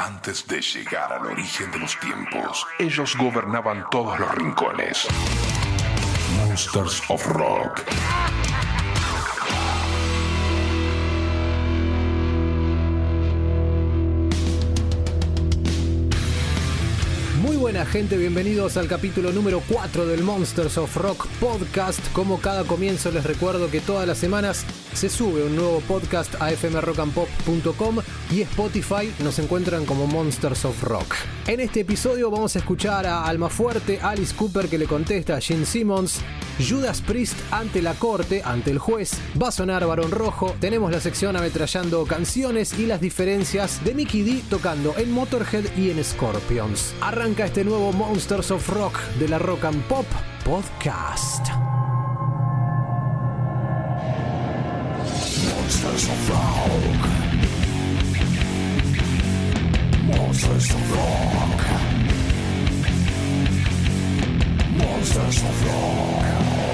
Antes de llegar al origen de los tiempos, ellos gobernaban todos los rincones. Monsters of Rock. Muy buena gente, bienvenidos al capítulo número 4 del Monsters of Rock podcast. Como cada comienzo les recuerdo que todas las semanas se sube un nuevo podcast a fmrockandpop.com y Spotify nos encuentran como Monsters of Rock. En este episodio vamos a escuchar a Almafuerte, Alice Cooper que le contesta a Gene Simmons, Judas Priest ante la corte, ante el juez, va a sonar Barón Rojo, tenemos la sección ametrallando canciones y las diferencias de Mickey D tocando en Motorhead y en Scorpions. Arranca este nuevo Monsters of Rock de la Rock and Pop Podcast. Monsters of Rock. Monsters of Rock.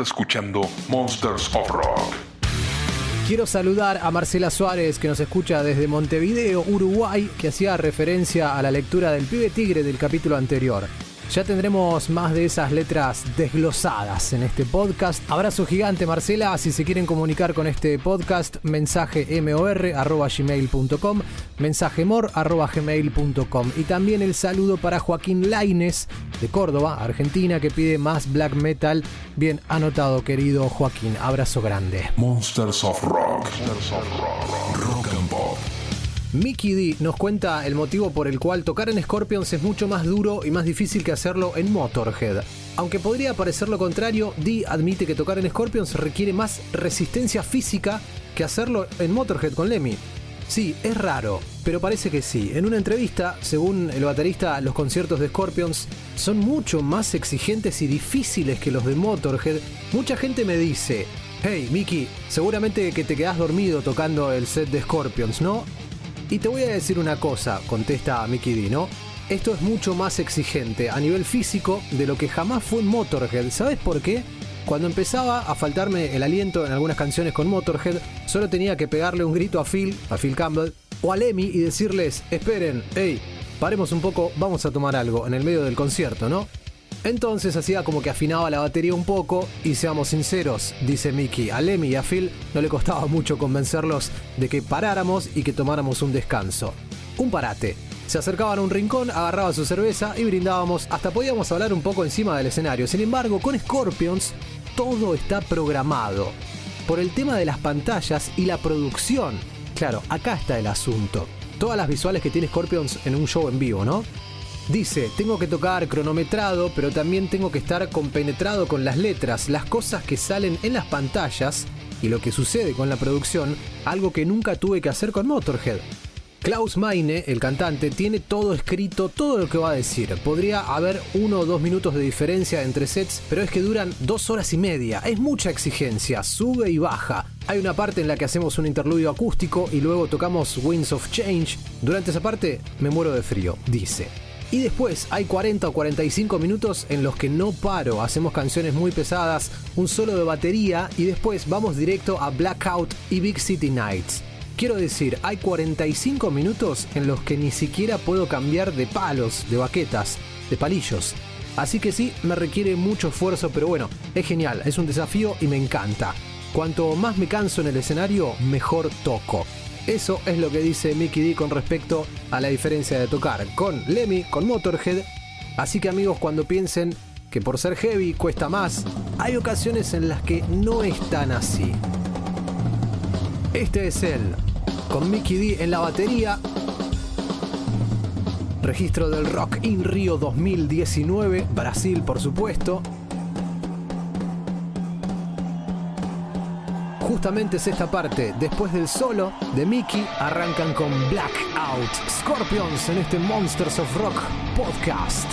Escuchando Monsters of Rock. Quiero saludar a Marcela Suárez, que nos escucha desde Montevideo, Uruguay, que hacía referencia a la lectura del pibe tigre del capítulo anterior. Ya tendremos más de esas letras desglosadas en este podcast. Abrazo gigante, Marcela. Si se quieren comunicar con este podcast, mensaje mor.gmail.com, mensaje mor.gmail.com. Y también el saludo para Joaquín Laines, de Córdoba, Argentina, que pide más black metal. Bien anotado, querido Joaquín. Abrazo grande. Monsters of Rock. Monsters of Rock. Rock and Pop. Mickey D nos cuenta el motivo por el cual tocar en Scorpions es mucho más duro y más difícil que hacerlo en Motorhead. Aunque podría parecer lo contrario, D admite que tocar en Scorpions requiere más resistencia física que hacerlo en Motorhead con Lemmy. Sí, es raro, pero parece que sí. En una entrevista, según el baterista, los conciertos de Scorpions son mucho más exigentes y difíciles que los de Motorhead. Mucha gente me dice, hey Mickey, seguramente que te quedas dormido tocando el set de Scorpions, ¿no? Y te voy a decir una cosa, contesta Mickey D, ¿no? Esto es mucho más exigente a nivel físico de lo que jamás fue Motorhead. ¿Sabes por qué? Cuando empezaba a faltarme el aliento en algunas canciones con Motorhead, solo tenía que pegarle un grito a Phil, a Phil Campbell, o a Lemmy y decirles, esperen, hey, paremos un poco, vamos a tomar algo en el medio del concierto, ¿no? Entonces hacía como que afinaba la batería un poco y seamos sinceros, dice Mickey, a Lemmy y a Phil no le costaba mucho convencerlos de que paráramos y que tomáramos un descanso. Un parate. Se acercaban a un rincón, agarraba su cerveza y brindábamos, hasta podíamos hablar un poco encima del escenario. Sin embargo, con Scorpions todo está programado. Por el tema de las pantallas y la producción. Claro, acá está el asunto. Todas las visuales que tiene Scorpions en un show en vivo, ¿no? Dice, tengo que tocar cronometrado, pero también tengo que estar compenetrado con las letras, las cosas que salen en las pantallas y lo que sucede con la producción, algo que nunca tuve que hacer con Motorhead. Klaus Meine, el cantante, tiene todo escrito, todo lo que va a decir. Podría haber uno o dos minutos de diferencia entre sets, pero es que duran dos horas y media. Es mucha exigencia, sube y baja. Hay una parte en la que hacemos un interludio acústico y luego tocamos Winds of Change. Durante esa parte me muero de frío, dice. Y después hay 40 o 45 minutos en los que no paro, hacemos canciones muy pesadas, un solo de batería y después vamos directo a Blackout y Big City Nights. Quiero decir, hay 45 minutos en los que ni siquiera puedo cambiar de palos, de baquetas, de palillos. Así que sí, me requiere mucho esfuerzo, pero bueno, es genial, es un desafío y me encanta. Cuanto más me canso en el escenario, mejor toco. Eso es lo que dice Mickey D con respecto a la diferencia de tocar con Lemmy, con Motorhead. Así que amigos, cuando piensen que por ser heavy cuesta más, hay ocasiones en las que no es tan así. Este es él, con Mickey D en la batería. Registro del Rock in Rio 2019, Brasil por supuesto. justamente es esta parte. Después del solo de Mickey, arrancan con Blackout Scorpions en este Monsters of Rock podcast.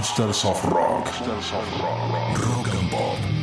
Monsters of Rock. Monsters of Rock. Rock and Pop.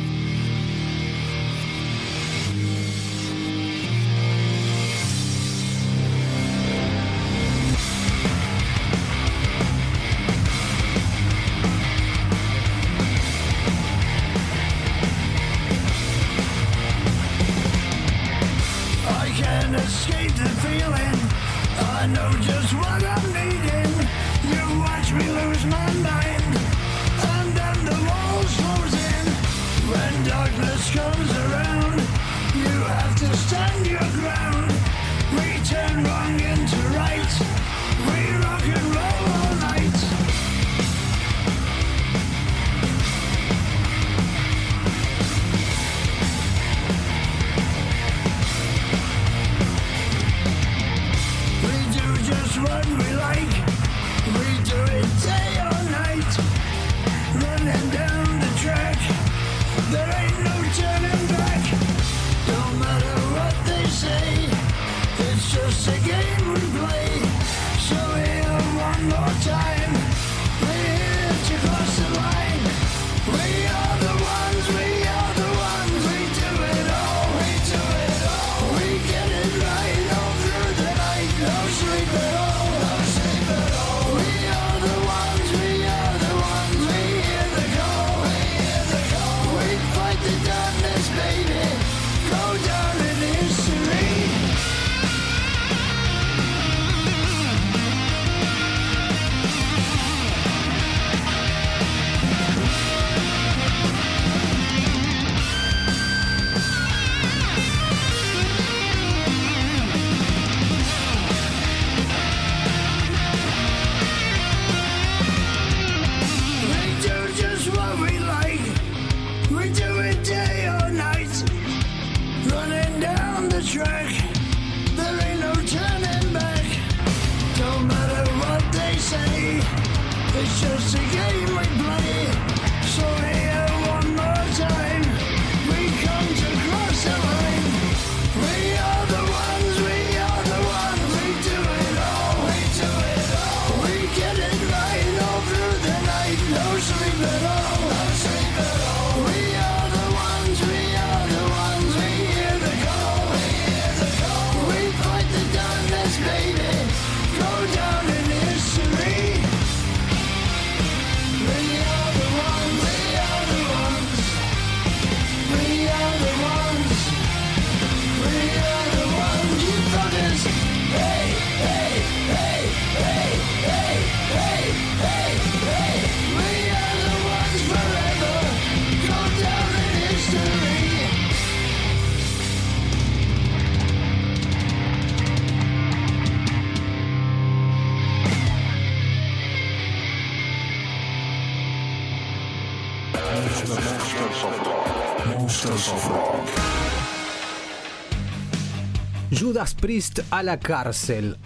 Judas Priest a la cárcel.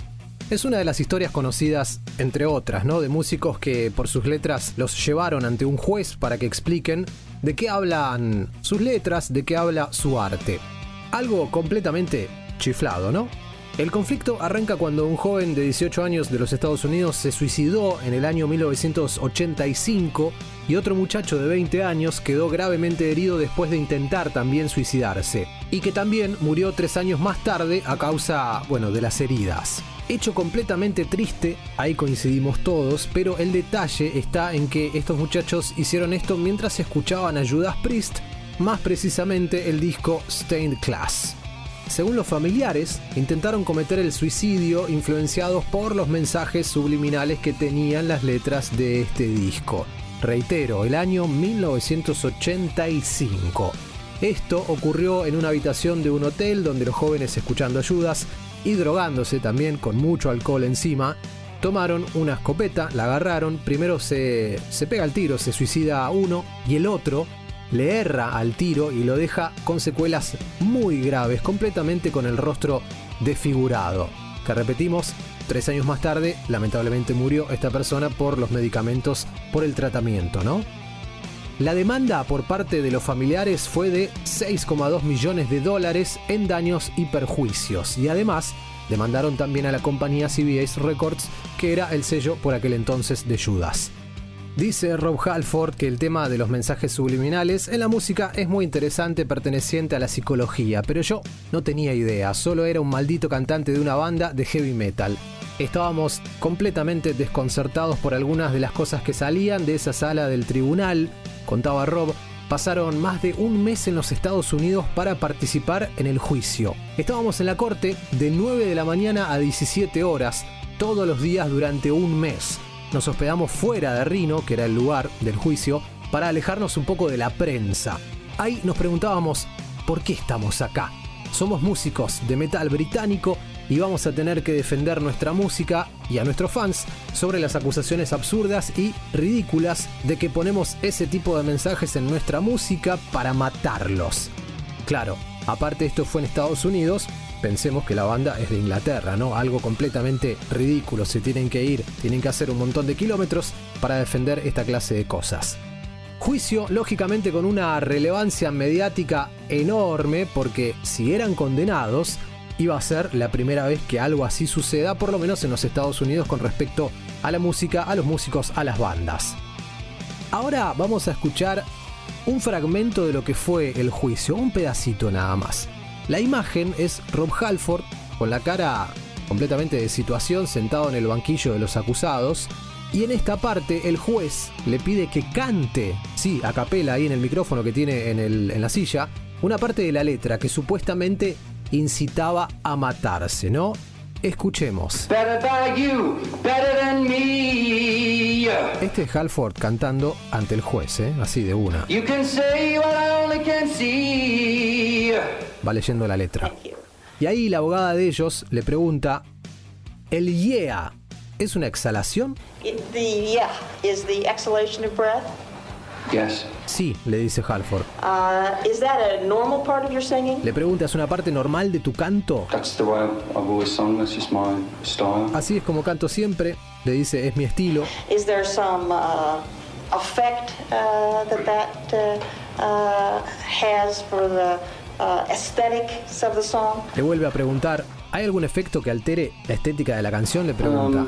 Es una de las historias conocidas, entre otras, ¿no? De músicos que por sus letras los llevaron ante un juez para que expliquen de qué hablan sus letras, de qué habla su arte. Algo completamente chiflado, ¿no? El conflicto arranca cuando un joven de 18 años de los Estados Unidos se suicidó en el año 1985 y otro muchacho de 20 años quedó gravemente herido después de intentar también suicidarse y que también murió tres años más tarde a causa, bueno, de las heridas. Hecho completamente triste, ahí coincidimos todos, pero el detalle está en que estos muchachos hicieron esto mientras escuchaban a Judas Priest, más precisamente el disco Stained Class. Según los familiares, intentaron cometer el suicidio influenciados por los mensajes subliminales que tenían las letras de este disco. Reitero, el año 1985. Esto ocurrió en una habitación de un hotel donde los jóvenes escuchando ayudas y drogándose también con mucho alcohol encima, tomaron una escopeta, la agarraron, primero se, se pega el tiro, se suicida uno y el otro le erra al tiro y lo deja con secuelas muy graves, completamente con el rostro desfigurado. Que repetimos, tres años más tarde, lamentablemente murió esta persona por los medicamentos, por el tratamiento, ¿no? La demanda por parte de los familiares fue de 6,2 millones de dólares en daños y perjuicios. Y además demandaron también a la compañía CBS Records, que era el sello por aquel entonces de Judas. Dice Rob Halford que el tema de los mensajes subliminales en la música es muy interesante perteneciente a la psicología, pero yo no tenía idea, solo era un maldito cantante de una banda de heavy metal. Estábamos completamente desconcertados por algunas de las cosas que salían de esa sala del tribunal, contaba Rob, pasaron más de un mes en los Estados Unidos para participar en el juicio. Estábamos en la corte de 9 de la mañana a 17 horas, todos los días durante un mes nos hospedamos fuera de Rino, que era el lugar del juicio, para alejarnos un poco de la prensa. Ahí nos preguntábamos, ¿por qué estamos acá? Somos músicos de metal británico y vamos a tener que defender nuestra música y a nuestros fans sobre las acusaciones absurdas y ridículas de que ponemos ese tipo de mensajes en nuestra música para matarlos. Claro, aparte esto fue en Estados Unidos, pensemos que la banda es de Inglaterra, ¿no? Algo completamente ridículo. Se tienen que ir, tienen que hacer un montón de kilómetros para defender esta clase de cosas. Juicio, lógicamente, con una relevancia mediática enorme, porque si eran condenados, iba a ser la primera vez que algo así suceda, por lo menos en los Estados Unidos, con respecto a la música, a los músicos, a las bandas. Ahora vamos a escuchar un fragmento de lo que fue el juicio, un pedacito nada más. La imagen es Rob Halford con la cara completamente de situación sentado en el banquillo de los acusados. Y en esta parte el juez le pide que cante, sí, a capela ahí en el micrófono que tiene en, en la silla, una parte de la letra que supuestamente incitaba a matarse, ¿no? Escuchemos. Este es Halford cantando ante el juez, ¿eh? así de una. Va leyendo la letra. Y ahí la abogada de ellos le pregunta, ¿el yeah es una exhalación? Sí, le dice Halford. Le pregunta, ¿es una parte normal de tu canto? Así es como canto siempre. Le dice, es mi estilo. Le vuelve a preguntar, ¿Hay algún efecto que altere la estética de la canción? Le pregunta.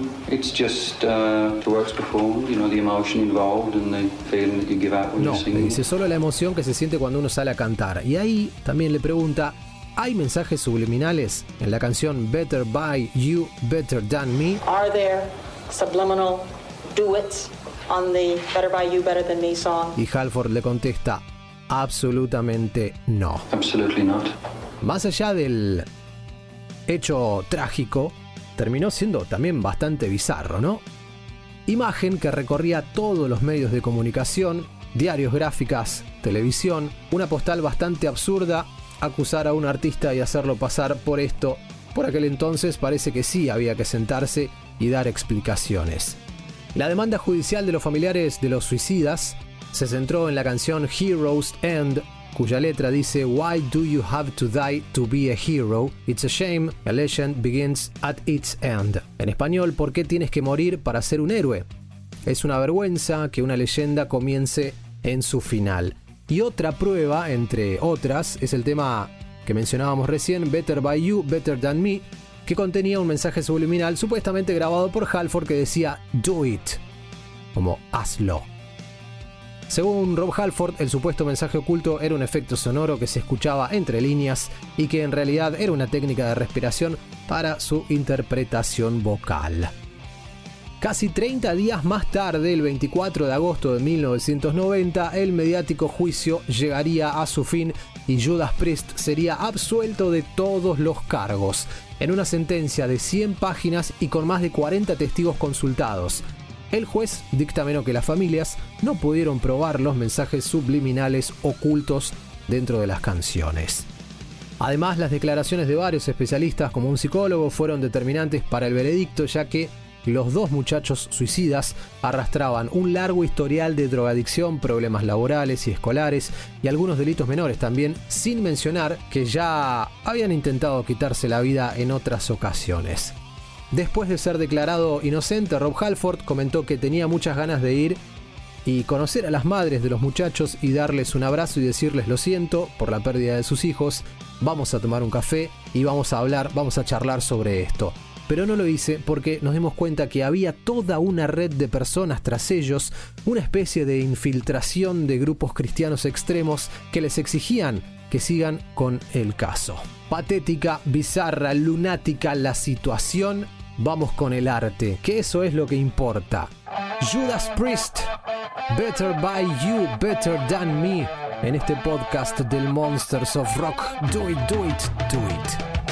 No, le dice solo la emoción que se siente cuando uno sale a cantar. Y ahí también le pregunta, ¿hay mensajes subliminales en la canción Better by You, Better Than Me? Are there subliminal duets on the Better by You, Better Than Me song? Y Halford le contesta, absolutamente no. Absolutely not. Más allá del hecho trágico, terminó siendo también bastante bizarro, ¿no? Imagen que recorría todos los medios de comunicación, diarios, gráficas, televisión, una postal bastante absurda, acusar a un artista y hacerlo pasar por esto. Por aquel entonces parece que sí había que sentarse y dar explicaciones. La demanda judicial de los familiares de los suicidas se centró en la canción Heroes End cuya letra dice Why do you have to die to be a hero? It's a shame, a legend begins at its end. En español, ¿por qué tienes que morir para ser un héroe? Es una vergüenza que una leyenda comience en su final. Y otra prueba, entre otras, es el tema que mencionábamos recién, Better by You, Better Than Me, que contenía un mensaje subliminal supuestamente grabado por Halford que decía Do it, como hazlo. Según Rob Halford, el supuesto mensaje oculto era un efecto sonoro que se escuchaba entre líneas y que en realidad era una técnica de respiración para su interpretación vocal. Casi 30 días más tarde, el 24 de agosto de 1990, el mediático juicio llegaría a su fin y Judas Priest sería absuelto de todos los cargos, en una sentencia de 100 páginas y con más de 40 testigos consultados. El juez dictaminó que las familias no pudieron probar los mensajes subliminales ocultos dentro de las canciones. Además, las declaraciones de varios especialistas como un psicólogo fueron determinantes para el veredicto ya que los dos muchachos suicidas arrastraban un largo historial de drogadicción, problemas laborales y escolares y algunos delitos menores también, sin mencionar que ya habían intentado quitarse la vida en otras ocasiones. Después de ser declarado inocente, Rob Halford comentó que tenía muchas ganas de ir y conocer a las madres de los muchachos y darles un abrazo y decirles lo siento por la pérdida de sus hijos, vamos a tomar un café y vamos a hablar, vamos a charlar sobre esto. Pero no lo hice porque nos dimos cuenta que había toda una red de personas tras ellos, una especie de infiltración de grupos cristianos extremos que les exigían que sigan con el caso patética, bizarra, lunática la situación, vamos con el arte, que eso es lo que importa. Judas Priest, Better by You, Better Than Me, en este podcast del Monsters of Rock, Do It, Do It, Do It.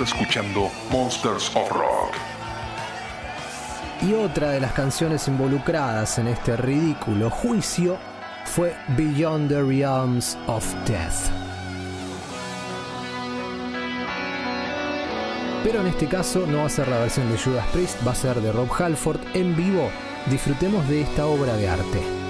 Escuchando Monsters of Rock. Y otra de las canciones involucradas en este ridículo juicio fue Beyond the Realms of Death. Pero en este caso no va a ser la versión de Judas Priest, va a ser de Rob Halford en vivo. Disfrutemos de esta obra de arte.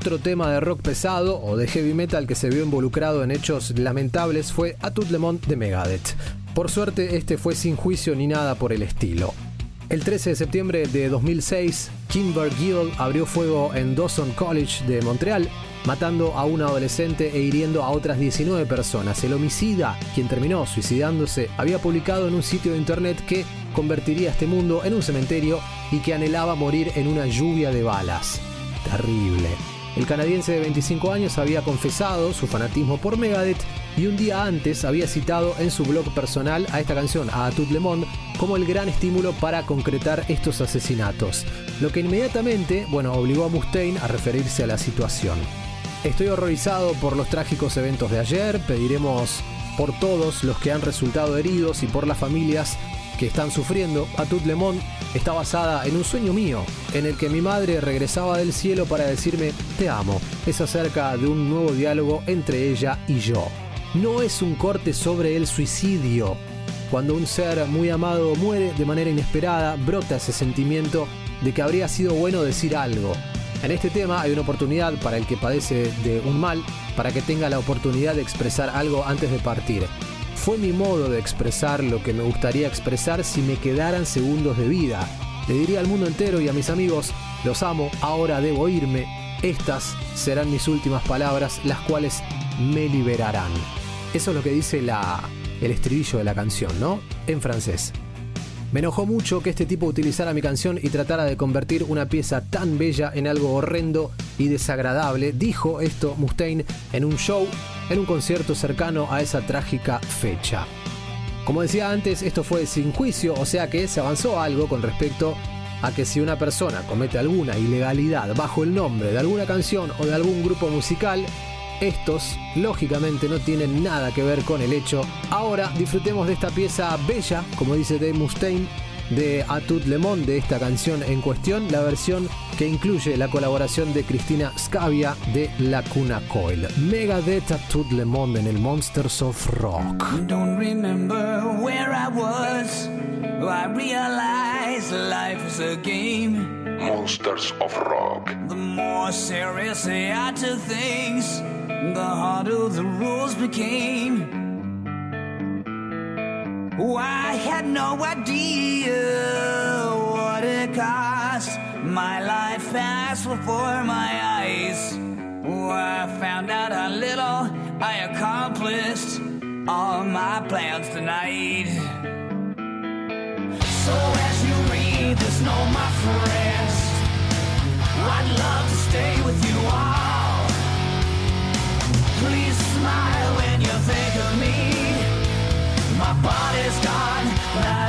Otro tema de rock pesado o de heavy metal que se vio involucrado en hechos lamentables fue A Tout Le Monde de Megadeth. Por suerte, este fue sin juicio ni nada por el estilo. El 13 de septiembre de 2006, Kimber Gill abrió fuego en Dawson College de Montreal, matando a un adolescente e hiriendo a otras 19 personas. El homicida, quien terminó suicidándose, había publicado en un sitio de internet que convertiría este mundo en un cementerio y que anhelaba morir en una lluvia de balas. Terrible. El canadiense de 25 años había confesado su fanatismo por Megadeth y un día antes había citado en su blog personal a esta canción, a Tout Le Monde, como el gran estímulo para concretar estos asesinatos, lo que inmediatamente, bueno, obligó a Mustaine a referirse a la situación. Estoy horrorizado por los trágicos eventos de ayer, pediremos por todos los que han resultado heridos y por las familias que están sufriendo. A Tout Le está basada en un sueño mío, en el que mi madre regresaba del cielo para decirme te amo. Es acerca de un nuevo diálogo entre ella y yo. No es un corte sobre el suicidio. Cuando un ser muy amado muere de manera inesperada, brota ese sentimiento de que habría sido bueno decir algo. En este tema hay una oportunidad para el que padece de un mal, para que tenga la oportunidad de expresar algo antes de partir. Fue mi modo de expresar lo que me gustaría expresar si me quedaran segundos de vida. Le diría al mundo entero y a mis amigos, los amo, ahora debo irme. Estas serán mis últimas palabras, las cuales me liberarán. Eso es lo que dice la, el estribillo de la canción, ¿no? En francés. Me enojó mucho que este tipo utilizara mi canción y tratara de convertir una pieza tan bella en algo horrendo y desagradable, dijo esto Mustaine en un show, en un concierto cercano a esa trágica fecha. Como decía antes, esto fue sin juicio, o sea que se avanzó algo con respecto a que si una persona comete alguna ilegalidad bajo el nombre de alguna canción o de algún grupo musical, estos, lógicamente, no tienen nada que ver con el hecho. Ahora disfrutemos de esta pieza bella, como dice Dave Mustaine, de A Tout Le Monde, de esta canción en cuestión, la versión que incluye la colaboración de Cristina Scavia de La Cuna Coil. Megadeth A Tout Le Monde en el Monsters of Rock. Don't remember where I was. I realized life is a game. Monsters of Rock. The more seriously I took things, the harder the rules became. I had no idea what it cost. My life passed before my eyes. I found out how little I accomplished all my plans tonight. So as you read this note, my friends, I'd love to stay with you all. Please smile body's gone,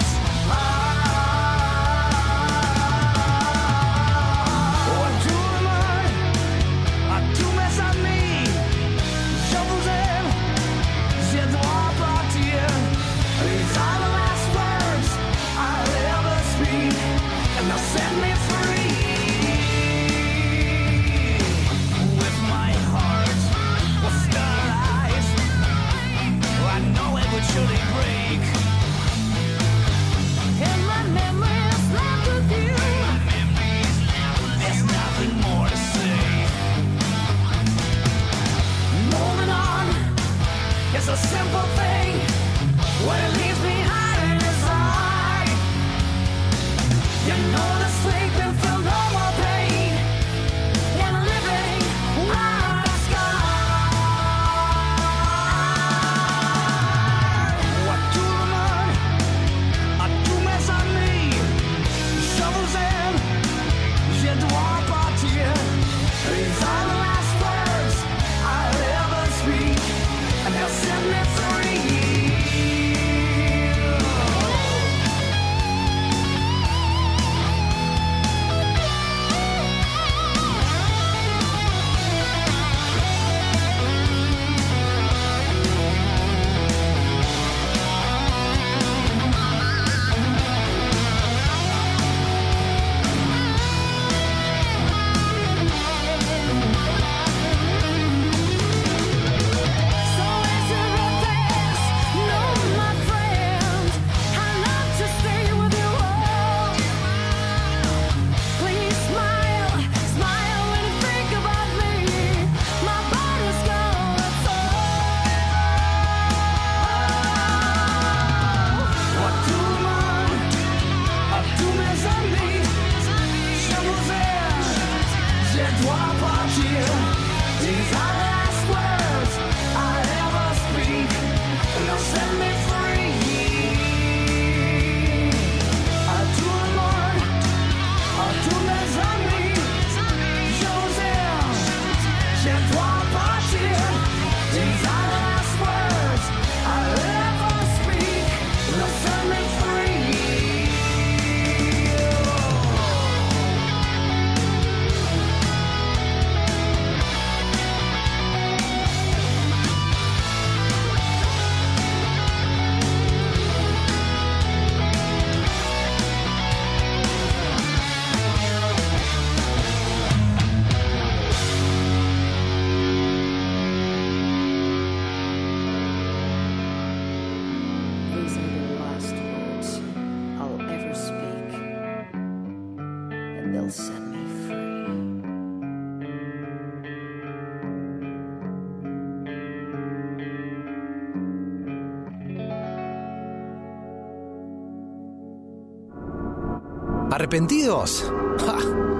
¿Arrepentidos? Ja,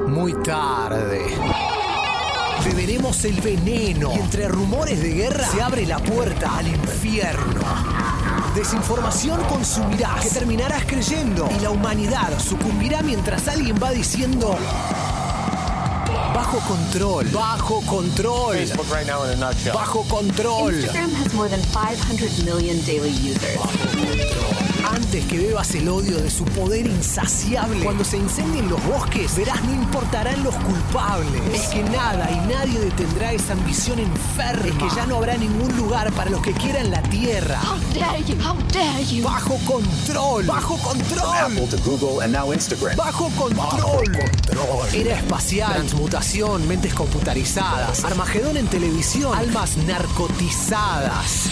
muy tarde. Beberemos el veneno y entre rumores de guerra se abre la puerta al infierno. Desinformación consumirás, que terminarás creyendo y la humanidad sucumbirá mientras alguien va diciendo bajo control, bajo control, Facebook right now in a nutshell. bajo control. Instagram has more than 500 million daily users. Antes que bebas el odio de su poder insaciable, cuando se incendien los bosques, verás no importarán los culpables. Es que nada y nadie detendrá esa ambición enferma. Es que ya no habrá ningún lugar para los que quieran la tierra. How dare you? How dare you? Bajo control, bajo control. Apple to Google and now Instagram. Bajo control. Era espacial, transmutación, mentes computarizadas, Armagedón en televisión, almas narcotizadas.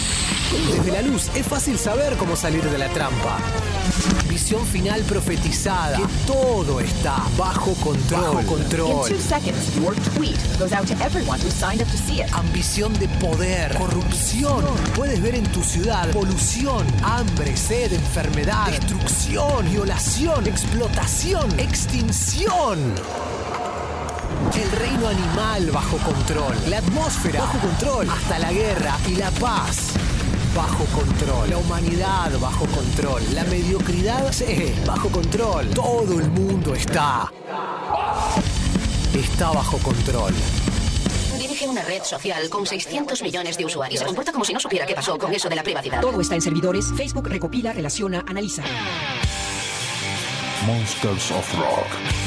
Desde la luz es fácil saber cómo salir de la trampa. Visión final profetizada. Que todo está bajo control. Bajo In control. two seconds, your tweet goes out to everyone who signed up to see it. Ambición de poder, corrupción. Puedes ver en tu ciudad polución, hambre, sed, enfermedad, destrucción, violación, explotación, extinción. El reino animal bajo control, la atmósfera bajo control, hasta la guerra y la paz bajo control, la humanidad bajo control, la mediocridad sí, bajo control. Todo el mundo está está bajo control. Dirige una red social con 600 millones de usuarios. Y se comporta como si no supiera qué pasó con eso de la privacidad. Todo está en servidores. Facebook recopila, relaciona, analiza. Monsters of Rock.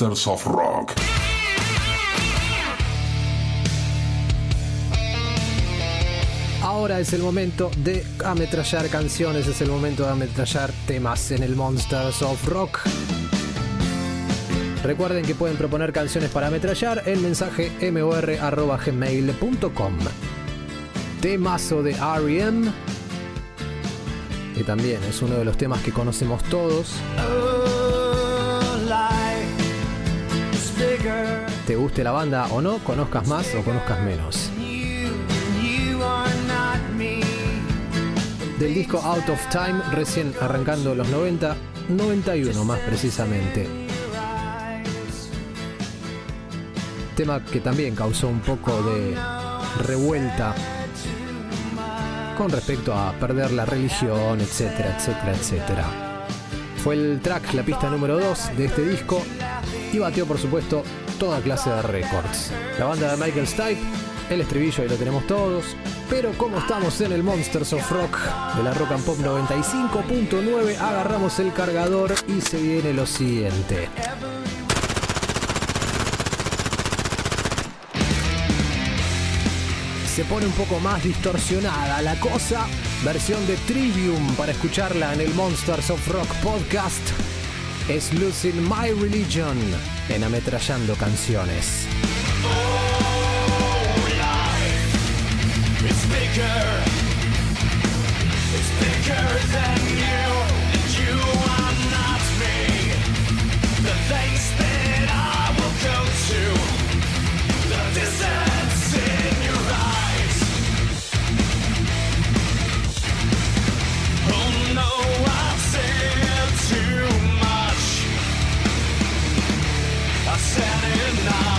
Monsters of Rock. Ahora es el momento de ametrallar canciones, es el momento de ametrallar temas en el Monsters of Rock. Recuerden que pueden proponer canciones para ametrallar en mensaje mor.gmail.com. Temazo de R.E.M. Que también es uno de los temas que conocemos todos. Te guste la banda o no, conozcas más o conozcas menos. Del disco Out of Time, recién arrancando los 90, 91 más precisamente. Tema que también causó un poco de revuelta con respecto a perder la religión, etcétera, etcétera, etcétera. Fue el track, la pista número 2 de este disco y batió por supuesto toda clase de récords. La banda de Michael Stipe, el estribillo ahí lo tenemos todos, pero como estamos en el Monsters of Rock de la Rock and Pop 95.9, agarramos el cargador y se viene lo siguiente. se pone un poco más distorsionada la cosa. Versión de Trivium para escucarla en el Monsters of Rock podcast. Es Losing My Religion en Ametrallando Canciones. now.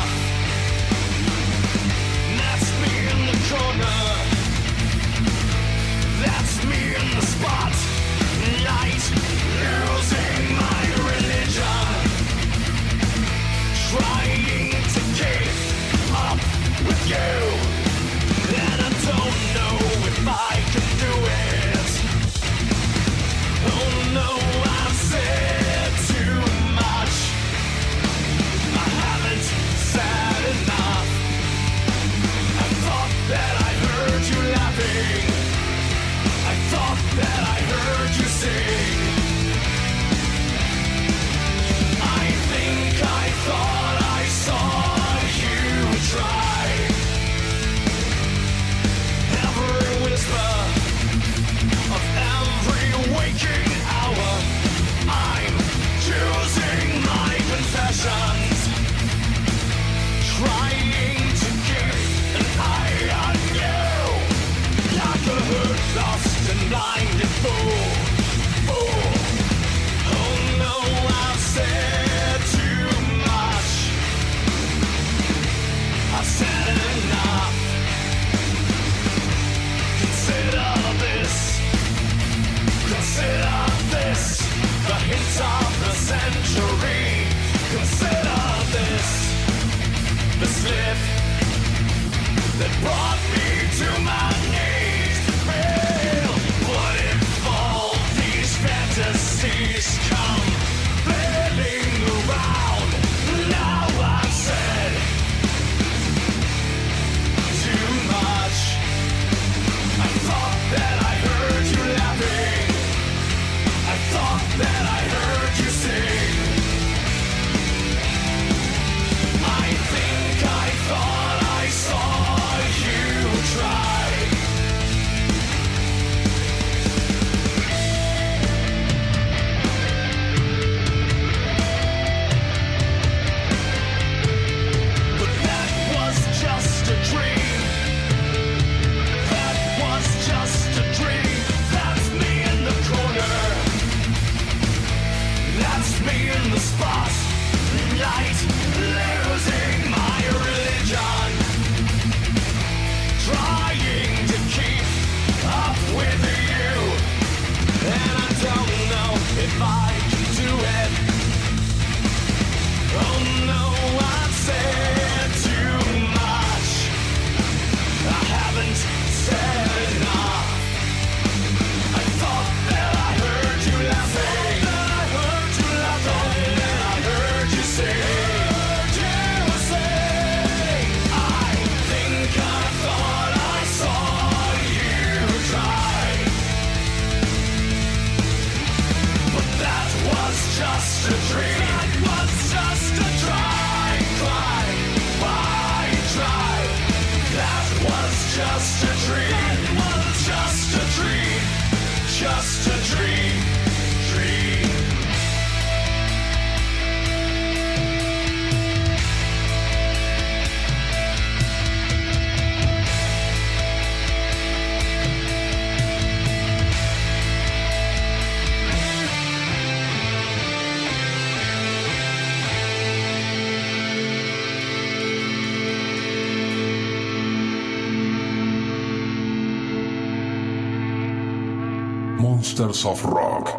Of Rock.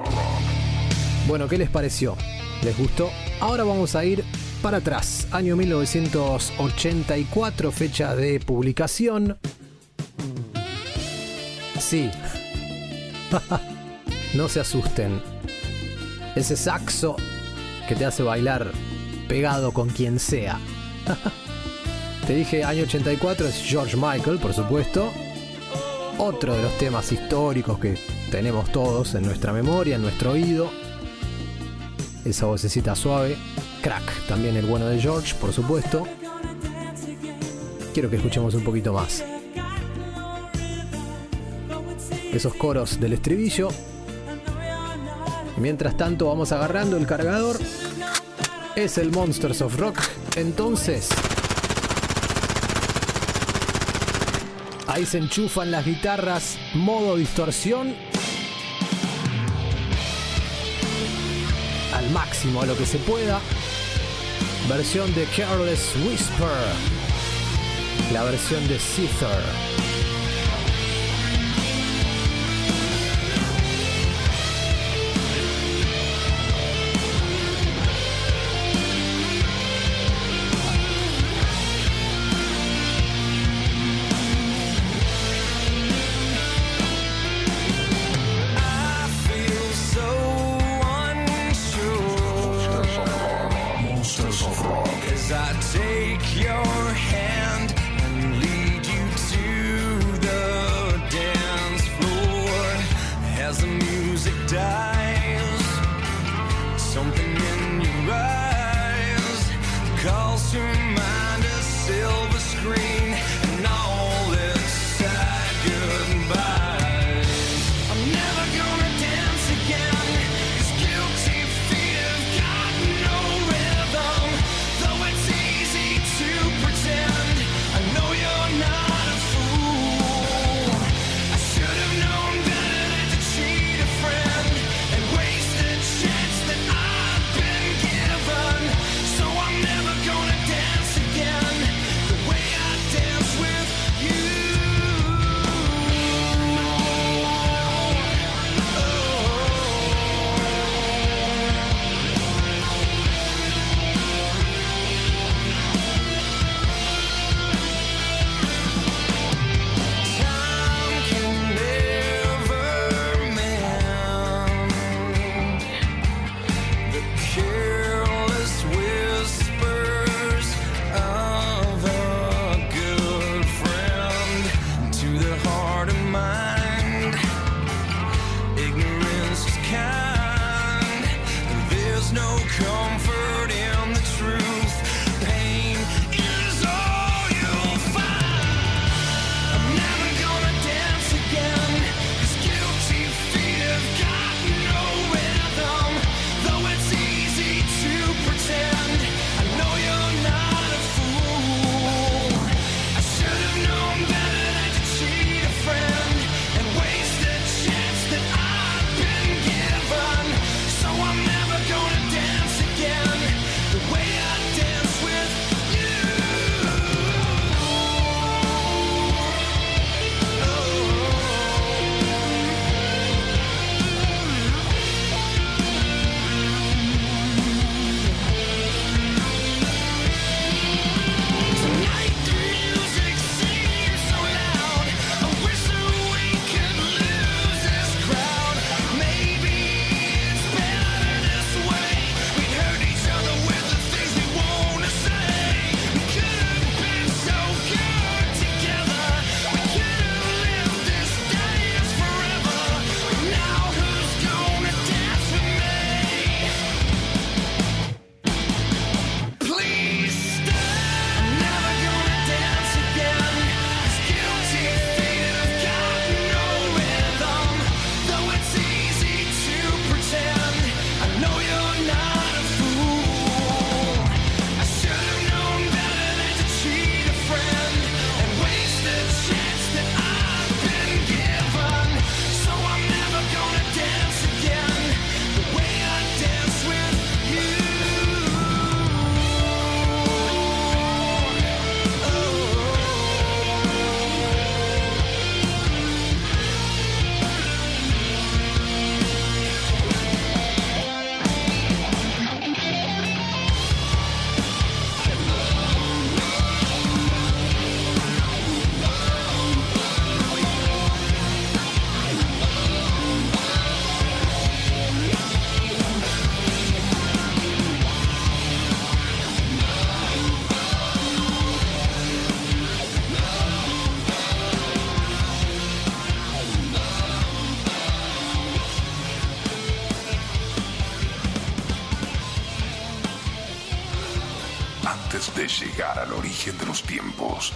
Bueno, ¿qué les pareció? ¿Les gustó? Ahora vamos a ir para atrás. Año 1984, fecha de publicación. Sí. no se asusten. Ese saxo que te hace bailar pegado con quien sea. te dije año 84 es George Michael, por supuesto. Otro de los temas históricos que tenemos todos en nuestra memoria, en nuestro oído. Esa vocecita suave. Crack, también el bueno de George, por supuesto. Quiero que escuchemos un poquito más. Esos coros del estribillo. Mientras tanto vamos agarrando el cargador. Es el Monsters of Rock. Entonces... Ahí se enchufan las guitarras, modo distorsión. Máximo, a lo que se pueda. Versión de Careless Whisper. La versión de Caesar.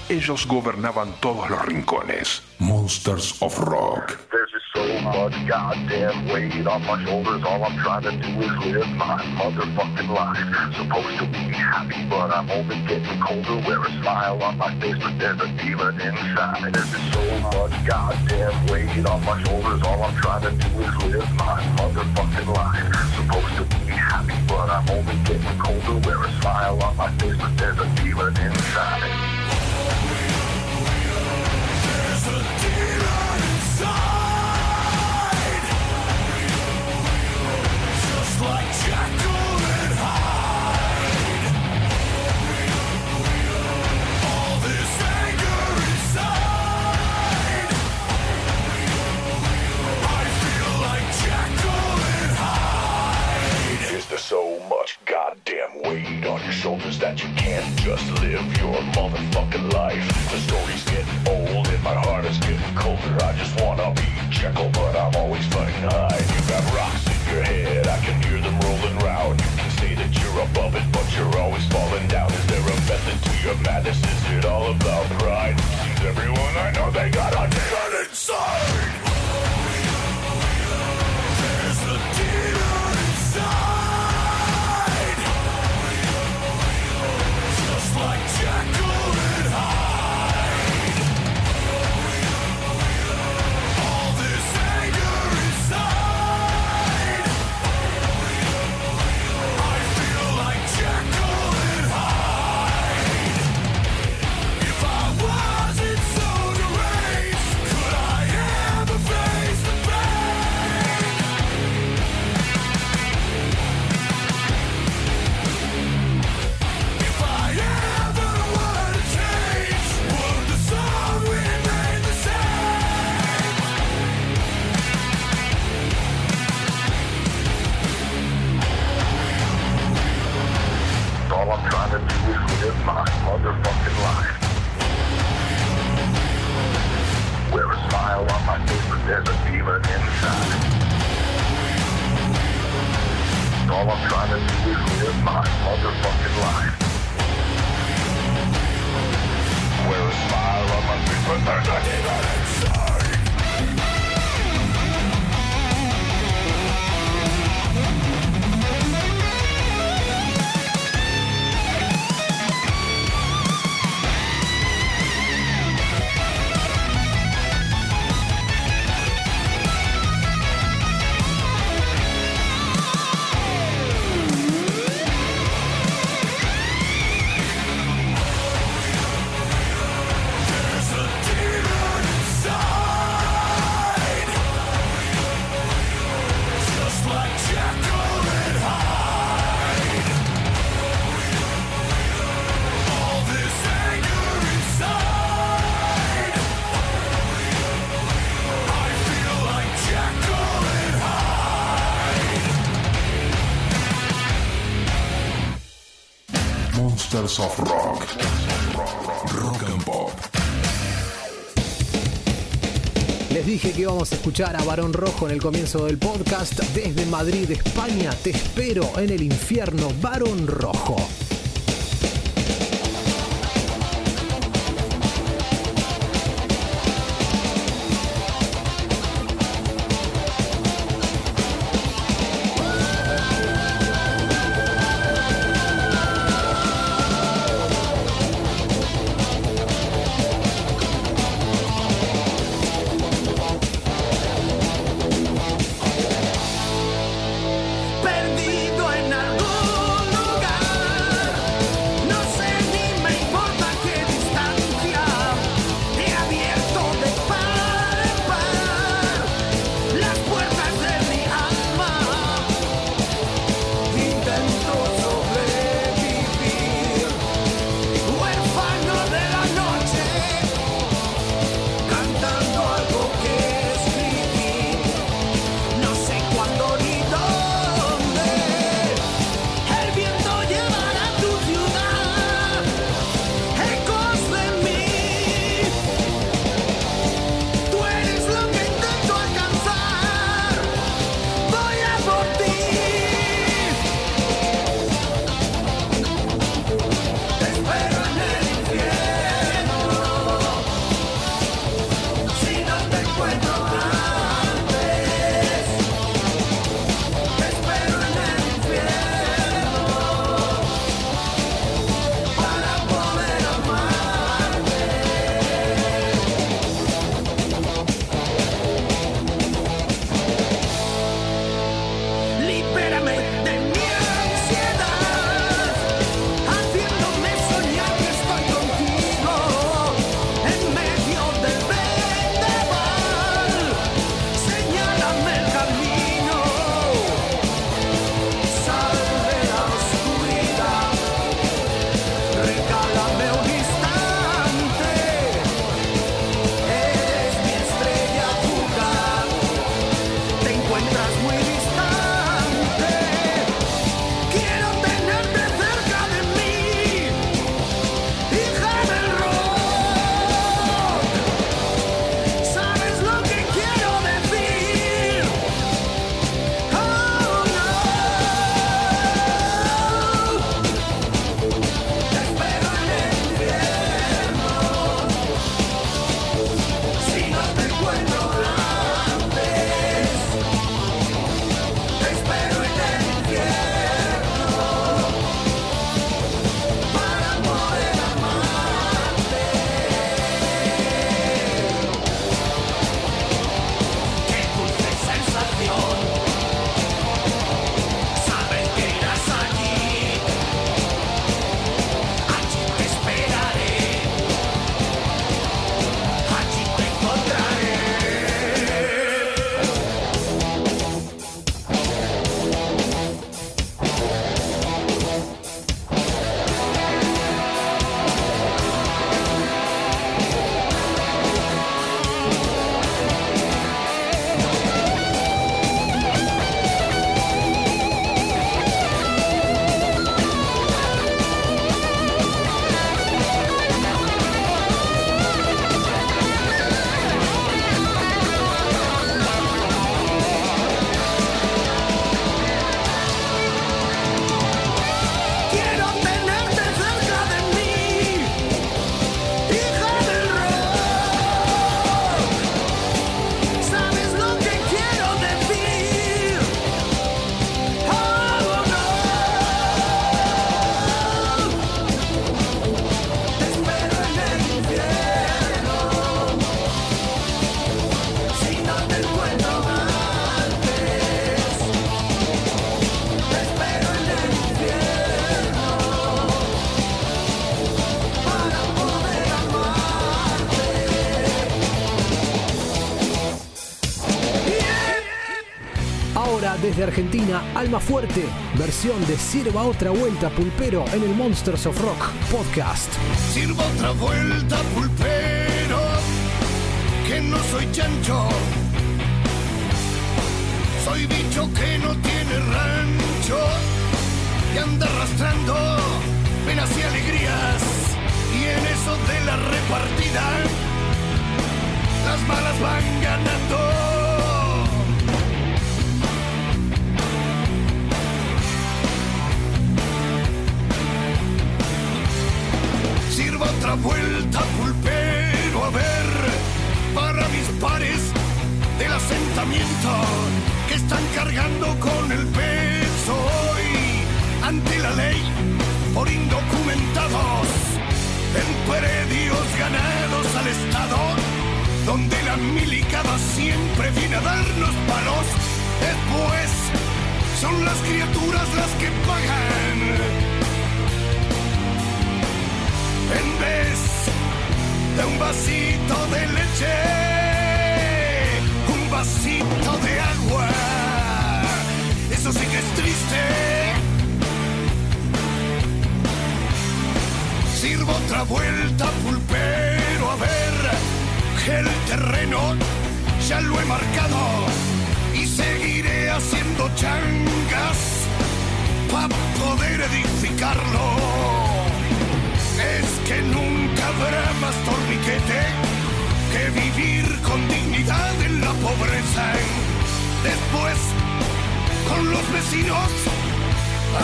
Ellos gobernaban todos los rincones. Monsters of Rock. There's just so much goddamn weight on my shoulders. All I'm trying to do is live my motherfucking life. Supposed to be happy, but I'm only getting colder. Wear a smile on my face, but there's a demon inside. There's just so much goddamn weight on my shoulders. All I'm trying to do is live my motherfucking life. Supposed to be happy, but I'm only getting colder. Wear a smile on my face, but there's a demon inside. I feel like Jack Golden High Is there so much goddamn weight on your shoulders that you can't just live your motherfuckin' life. The story's getting old and my heart is getting colder. I just wanna be Jekyll, but I'm always fighting high. You got rocks your head, I can hear them rolling round. You can say that you're above it, but you're always falling down. Is there a method to your madness? Is it all about pride? Everyone I know they got a demon inside. There's a demon inside. All I'm trying to do is live my motherfucking life. Wear a smile on my face, but there's a demon Of Rock. Rock and Pop. Les dije que íbamos a escuchar a Barón Rojo en el comienzo del podcast. Desde Madrid, España, te espero en el infierno, Barón Rojo. Argentina, Alma Fuerte, versión de Sirva otra vuelta pulpero en el Monsters of Rock podcast. Sirva otra vuelta, pulpero, que no soy chancho. Soy bicho que no tiene rancho, que anda arrastrando penas y alegrías. Y en eso de la repartida, las malas van ganando. Otra vuelta, pulpero, a ver, para mis pares del asentamiento que están cargando con el peso hoy ante la ley por indocumentados en predios ganados al Estado, donde la milicada siempre viene a darnos palos. Después son las criaturas las que pagan en vez de un vasito de leche, un vasito de agua. Eso sí que es triste. Sirvo otra vuelta, pulpero, a ver el terreno ya lo he marcado y seguiré haciendo changas para poder edificarlo que nunca habrá más torniquete que vivir con dignidad en la pobreza. Después, con los vecinos,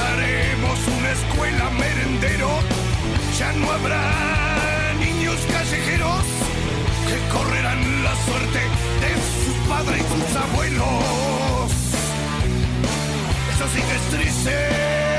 haremos una escuela merendero. Ya no habrá niños callejeros que correrán la suerte de sus padres y sus abuelos. Eso sí que es triste.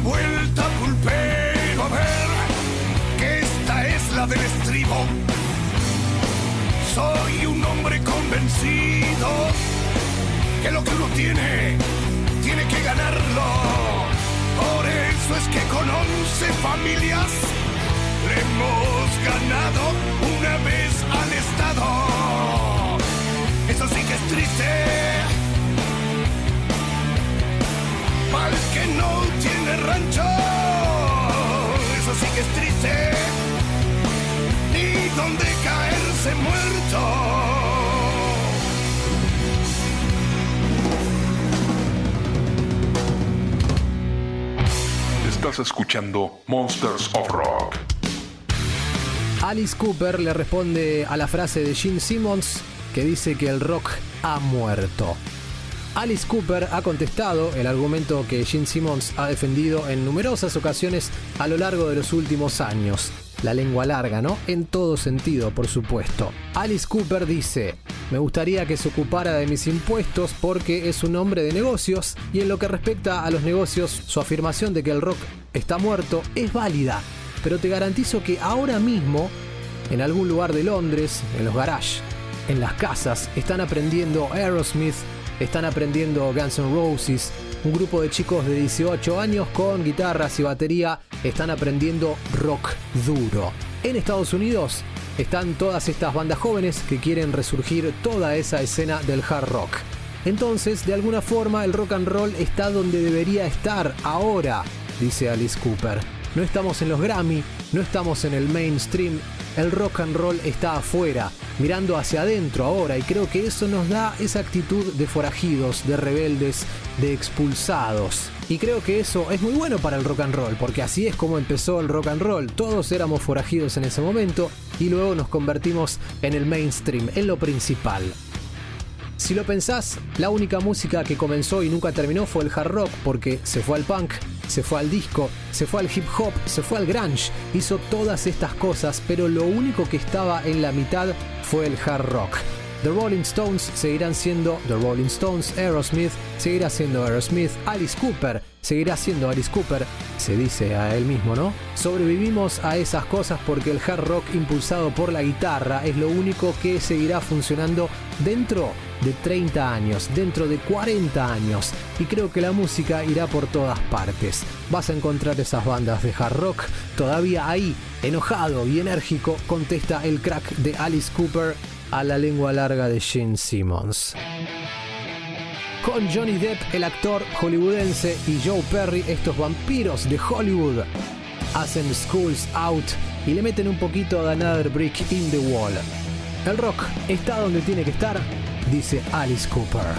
Vuelta, pulpero, a ver, que esta es la del estribo. Soy un hombre convencido que lo que uno tiene, tiene que ganarlo. Por eso es que con once familias le hemos ganado una vez al Estado. Eso sí que es triste. Mal que no tiene rancho. Eso sí que es triste ni donde caerse muerto. Estás escuchando Monsters of Rock. Alice Cooper le responde a la frase de Gene Simmons que dice que el rock ha muerto. Alice Cooper ha contestado el argumento que Gene Simmons ha defendido en numerosas ocasiones a lo largo de los últimos años. La lengua larga, ¿no? En todo sentido, por supuesto. Alice Cooper dice, me gustaría que se ocupara de mis impuestos porque es un hombre de negocios y en lo que respecta a los negocios, su afirmación de que el rock está muerto es válida, pero te garantizo que ahora mismo, en algún lugar de Londres, en los garages, en las casas, están aprendiendo Aerosmith, están aprendiendo Guns N' Roses, un grupo de chicos de 18 años con guitarras y batería están aprendiendo rock duro. En Estados Unidos están todas estas bandas jóvenes que quieren resurgir toda esa escena del hard rock. Entonces, de alguna forma, el rock and roll está donde debería estar ahora, dice Alice Cooper. No estamos en los Grammy, no estamos en el mainstream, el rock and roll está afuera, mirando hacia adentro ahora y creo que eso nos da esa actitud de forajidos, de rebeldes, de expulsados. Y creo que eso es muy bueno para el rock and roll, porque así es como empezó el rock and roll. Todos éramos forajidos en ese momento y luego nos convertimos en el mainstream, en lo principal. Si lo pensás, la única música que comenzó y nunca terminó fue el hard rock, porque se fue al punk, se fue al disco, se fue al hip hop, se fue al grunge, hizo todas estas cosas, pero lo único que estaba en la mitad fue el hard rock. The Rolling Stones seguirán siendo The Rolling Stones, Aerosmith seguirá siendo Aerosmith, Alice Cooper seguirá siendo Alice Cooper, se dice a él mismo, ¿no? Sobrevivimos a esas cosas porque el hard rock impulsado por la guitarra es lo único que seguirá funcionando dentro de 30 años, dentro de 40 años, y creo que la música irá por todas partes. Vas a encontrar esas bandas de hard rock todavía ahí, enojado y enérgico, contesta el crack de Alice Cooper a la lengua larga de Gene Simmons. Con Johnny Depp, el actor hollywoodense, y Joe Perry, estos vampiros de Hollywood, hacen Schools Out y le meten un poquito de Another Brick in the Wall. El rock está donde tiene que estar, dice Alice Cooper.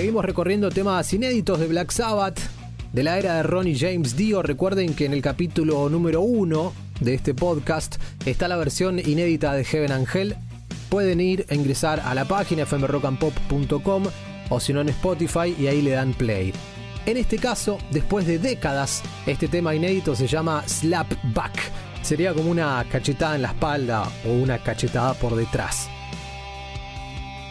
Seguimos recorriendo temas inéditos de Black Sabbath, de la era de Ronnie James Dio. Recuerden que en el capítulo número uno de este podcast está la versión inédita de Heaven Angel. Pueden ir a ingresar a la página fmrockandpop.com o si no en Spotify y ahí le dan play. En este caso, después de décadas, este tema inédito se llama Slap Back. Sería como una cachetada en la espalda o una cachetada por detrás.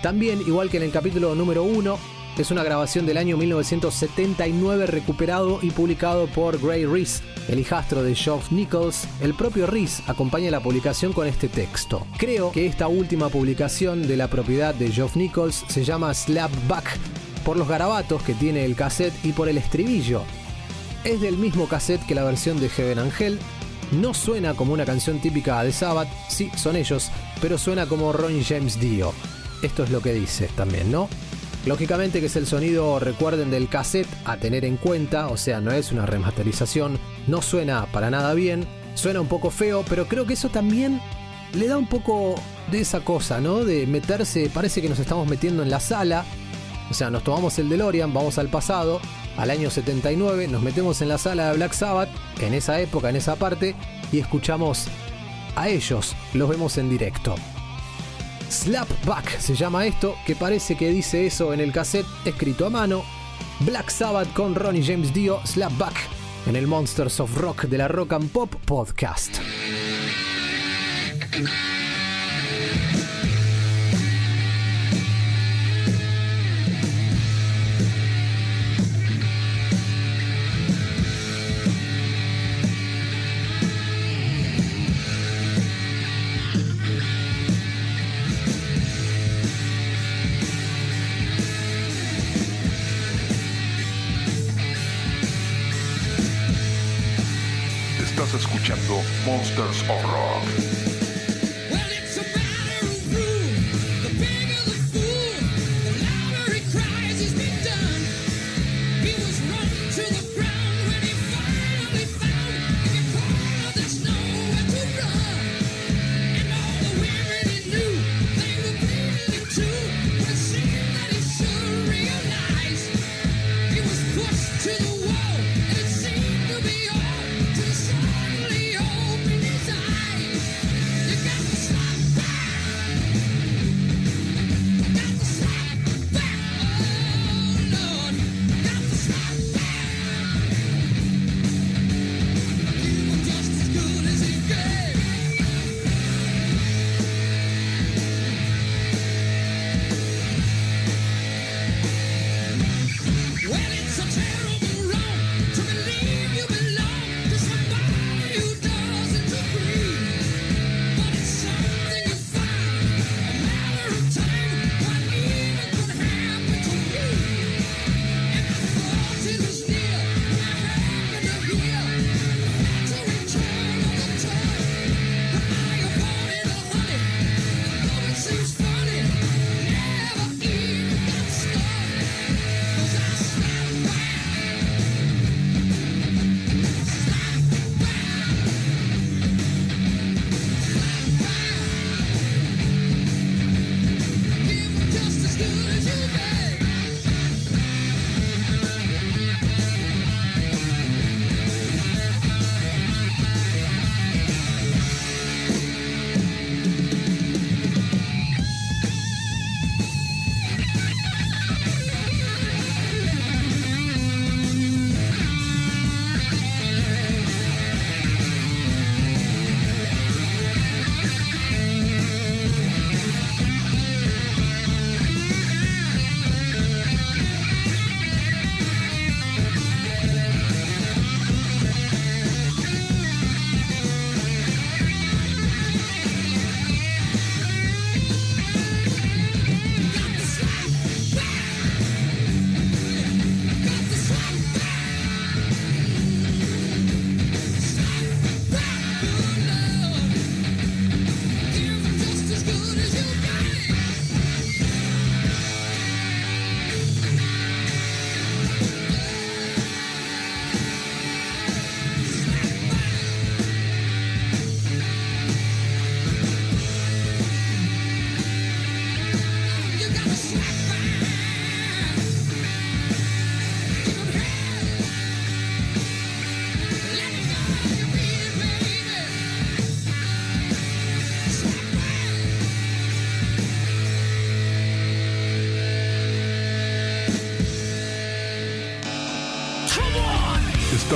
También, igual que en el capítulo número 1, es una grabación del año 1979 recuperado y publicado por Gray Reese, el hijastro de Geoff Nichols. El propio Reese acompaña la publicación con este texto. Creo que esta última publicación de la propiedad de Geoff Nichols se llama Slap Back por los garabatos que tiene el cassette y por el estribillo. Es del mismo cassette que la versión de Heaven Angel. No suena como una canción típica de Sabbath, sí, son ellos, pero suena como Ronnie James Dio. Esto es lo que dice también, ¿no? Lógicamente que es el sonido, recuerden, del cassette a tener en cuenta, o sea, no es una remasterización, no suena para nada bien, suena un poco feo, pero creo que eso también le da un poco de esa cosa, ¿no? De meterse, parece que nos estamos metiendo en la sala, o sea, nos tomamos el DeLorean, vamos al pasado, al año 79, nos metemos en la sala de Black Sabbath, en esa época, en esa parte, y escuchamos a ellos, los vemos en directo. Slapback se llama esto, que parece que dice eso en el cassette escrito a mano. Black Sabbath con Ronnie James Dio, Slapback, en el Monsters of Rock de la Rock and Pop Podcast. Monsters of Rock.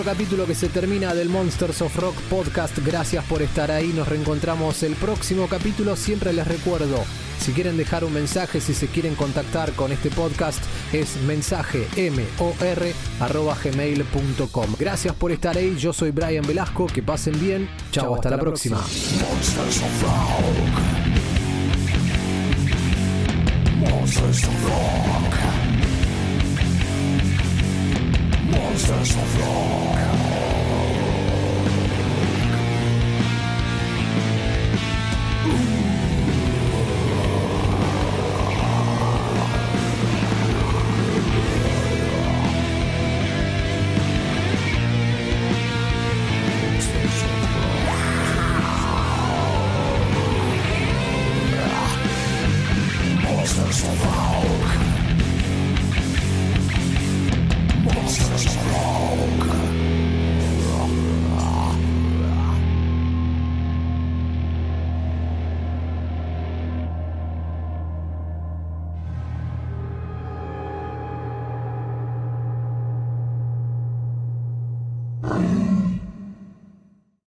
Otro capítulo que se termina del Monsters of Rock podcast. Gracias por estar ahí. Nos reencontramos el próximo capítulo. Siempre les recuerdo, si quieren dejar un mensaje, si se quieren contactar con este podcast, es mensaje gmail.com. Gracias por estar ahí. Yo soy Brian Velasco. Que pasen bien. Chao, hasta, la, próxima. Monsters of Rock. Monsters of Rock. Monsters of Rock.